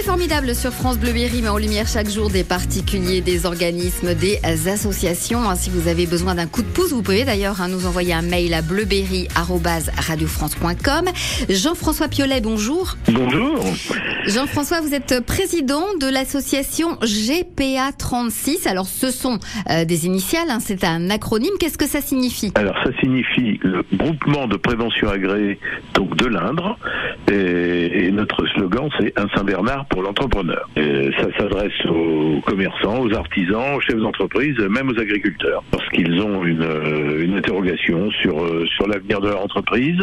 C'est formidable sur France Bleu Berry, met en lumière chaque jour des particuliers, des organismes, des associations. Si vous avez besoin d'un coup de pouce, vous pouvez d'ailleurs hein, nous envoyer un mail à bleuberry.radiofrance.com. Jean-François Piolet, bonjour. Bonjour. Jean-François, vous êtes président de l'association GPA 36. Alors, ce sont euh, des initiales, hein, c'est un acronyme. Qu'est-ce que ça signifie? Alors, ça signifie le groupement de prévention agréé donc de l'Indre. Et, et notre slogan, c'est un Saint-Bernard pour l'entrepreneur. Ça s'adresse aux commerçants, aux artisans, aux chefs d'entreprise, même aux agriculteurs, parce qu'ils ont une, euh, une interrogation sur, euh, sur l'avenir de leur entreprise,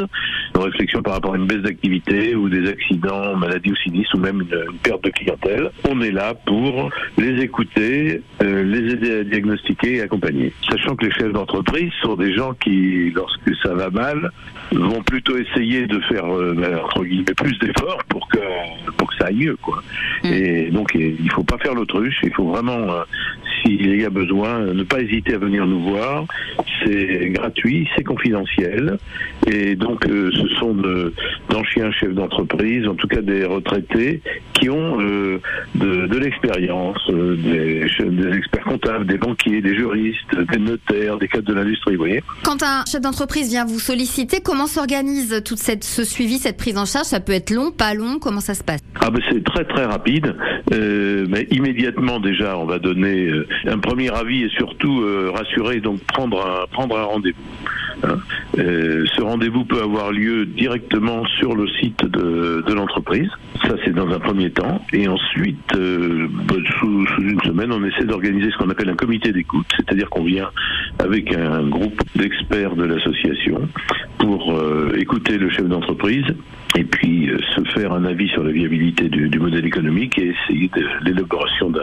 une réflexion par rapport à une baisse d'activité ou des accidents, maladies ou sinistres, ou même une, perte de clientèle. On est là pour les écouter, euh, les aider à diagnostiquer et accompagner. Sachant que les chefs d'entreprise sont des gens qui, lorsque ça va mal, vont plutôt essayer de faire entre guillemets plus d'efforts pour que pour que ça aille mieux quoi. Et donc il faut pas faire l'autruche, il faut vraiment euh, s'il y a besoin ne pas hésiter à venir nous voir. C'est gratuit, c'est confidentiel. Et donc euh, ce sont de- d'anciens chefs d'entreprise, en tout cas des retraités qui ont euh, de, de l'expérience, euh, des, experts comptables, des banquiers, des juristes, des notaires, des cadres de l'industrie, vous voyez. Quand un chef d'entreprise vient vous solliciter, comment s'organise cette, ce suivi, cette prise en charge? Ça peut être long, pas long? Comment ça se passe? Ah ben c'est très très rapide, euh, mais immédiatement déjà on va donner euh, un premier avis et surtout euh, rassurer donc prendre un prendre un rendez-vous. hein. Euh, ce rendez-vous peut avoir lieu directement sur le site de, l'entreprise. Ça c'est dans un premier temps et ensuite euh, ben, sous, une semaine on essaie d'organiser ce qu'on appelle un comité d'écoute, c'est-à-dire qu'on vient avec un groupe d'experts de l'association pour euh, écouter le chef d'entreprise et puis se faire un avis sur la viabilité du, du modèle économique et essayer de l'élaboration d'un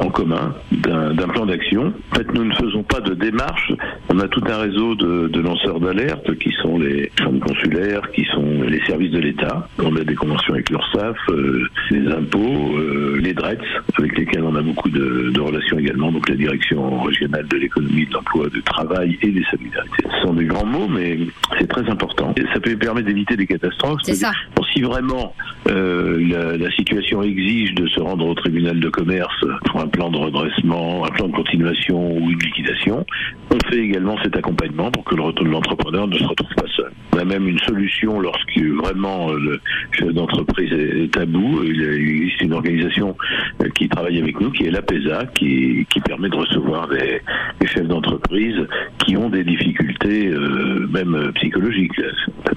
en commun d'un plan d'action. En fait, nous ne faisons pas de démarche. On a tout un réseau de, lanceurs d'alerte qui sont les chambres consulaires, qui les services de l'État. On a des conventions avec l'URSSAF, euh, les impôts, euh, les DRETS, avec lesquels on a beaucoup de, de relations également, donc la direction régionale de l'économie, de l'emploi, du travail et des solidarités. Ce sont des grands mots, mais c'est très important. Et ça peut permettre d'éviter des catastrophes. C'est ça. Bon, si vraiment euh, la, la situation exige de se rendre au tribunal de commerce pour un plan de redressement, un plan de continuation ou une liquidation, on fait également cet accompagnement pour que le retour de l'entrepreneur ne se retrouve pas seul. On a même une solution lorsque vraiment euh, le chef d'entreprise est, à bout. Il existe une organisation euh, qui travaille avec nous, qui est l'APESA, qui, permet de recevoir des, des chefs d'entreprise qui ont des difficultés, euh, même euh, psychologiques,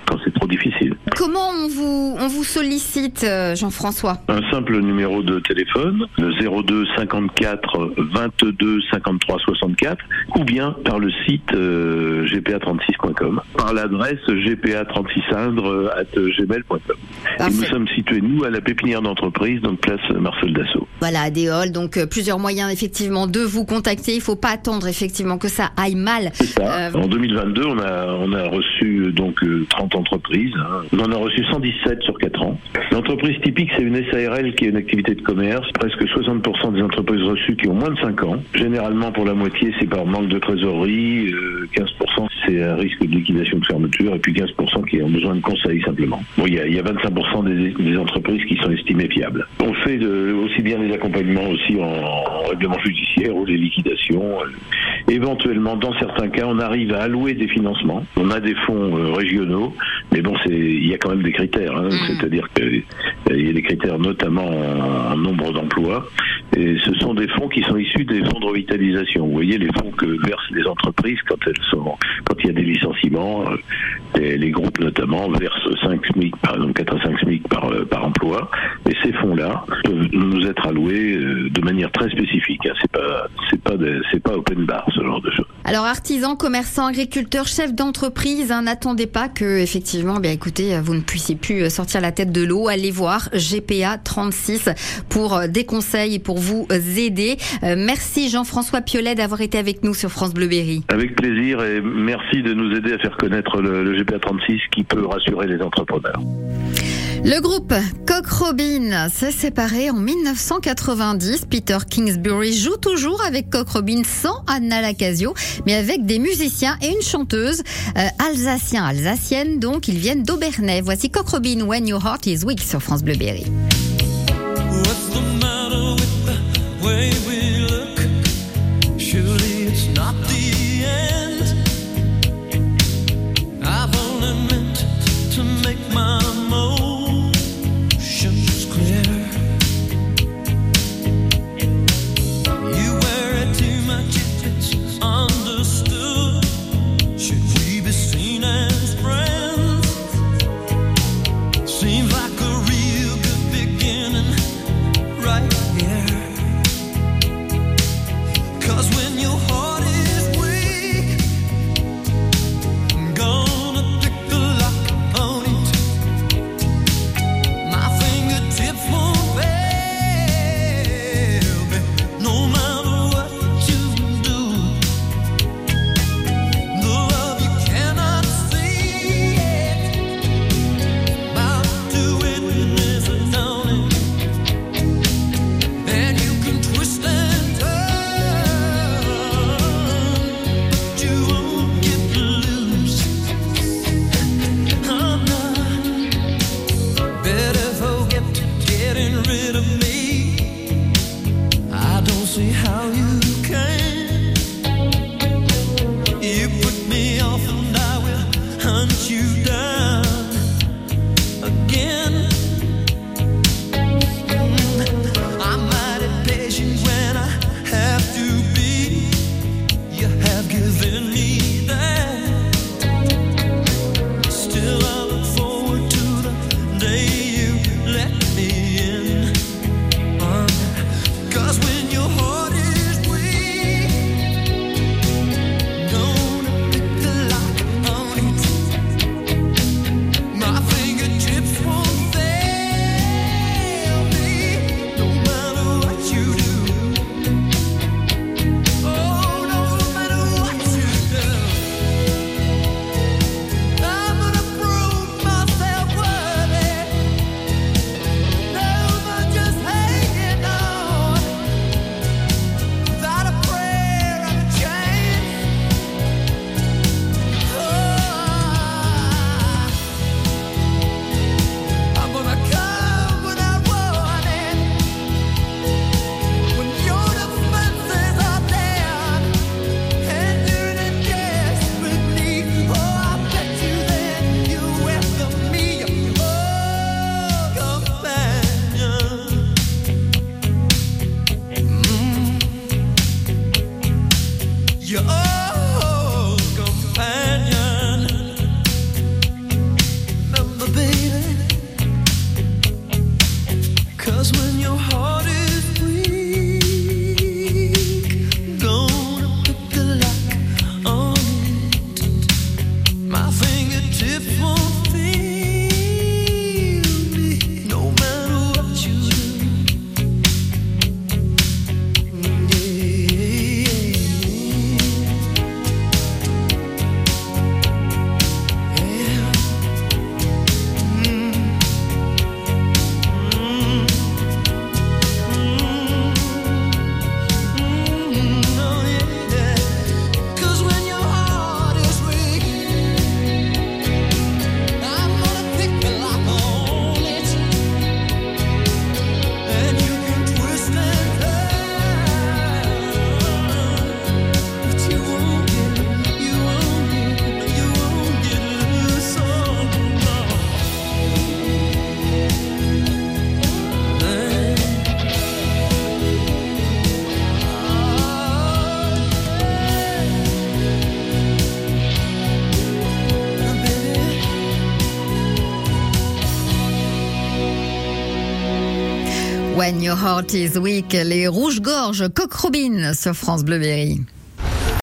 quand c'est trop difficile. Comment on vous, on vous sollicite, euh, Jean-François? Un simple numéro de téléphone, le 02 54 22 53 64, ou bien par le site euh, gpa36.com, par l'adresse gpa36indre@gmail.com. Et nous sommes situés nous à la pépinière d'entreprise, donc place Marcel Dassault. Voilà, Adéol, donc euh, plusieurs moyens effectivement de vous contacter. Il faut pas attendre effectivement que ça aille mal. Ça. Euh, En 2022, on a on a reçu euh, donc euh, 30 entreprises. hein. On en a reçu 117 sur 4 ans. L'entreprise typique, c'est une SARL qui est une activité de commerce. Presque 60% des entreprises reçues qui ont moins de 5 ans. Généralement, pour la moitié, c'est par manque de trésorerie. euh, 15% c'est un risque de liquidation de fermeture. Et puis 15% qui ont besoin de conseils simplement. Bon, il y a, il y a 25% des, des entreprises qui sont estimées fiables. On fait de- aussi bien des accompagnements aussi en, en règlement judiciaire ou des liquidations. euh, Éventuellement, dans certains cas, on arrive à allouer des financements. On a des fonds euh, régionaux, mais bon, c'est il y a quand même des critères. hein. C'est-à-dire qu'il y a des critères notamment en, en nombre d'emplois. Et ce sont des fonds qui sont issus des fonds de revitalisation. Vous voyez les fonds que versent les entreprises quand elles sont, quand il y a des licenciements. euh, les, les groupes notamment versent 5 SMIC, par exemple 4 à 5 SMIC par, euh, par emploi. Et ces fonds-là peuvent nous être alloués euh, de manière très spécifique. hein. C'est pas, c'est pas, c'est pas open bar ce genre de choses. Alors artisans, commerçants, agriculteurs, chefs d'entreprise, hein, n'attendez pas que effectivement, bien écoutez, vous ne puissiez plus euh, sortir la tête de l'eau. Allez voir GPA 36 pour euh, des conseils et pour vous aider. Euh, merci Jean-François Piolet d'avoir été avec nous sur France Bleu Berry. Avec plaisir et merci de nous aider à faire connaître le GPA 36 qui peut rassurer les entrepreneurs. Le groupe Cock Robin s'est séparé en 1990. Peter Kingsbury joue toujours avec Cock Robin sans Anna Lacasio, mais avec des musiciens et une chanteuse euh, alsacien, alsacienne. Donc, ils viennent d'Aubernay. Voici Cock Robin When Your Heart Is Weak sur France Bleu Berry. say you let me in. When Your Heart is Weak, les rouges-gorges, coq Robin sur France Bleu Berry.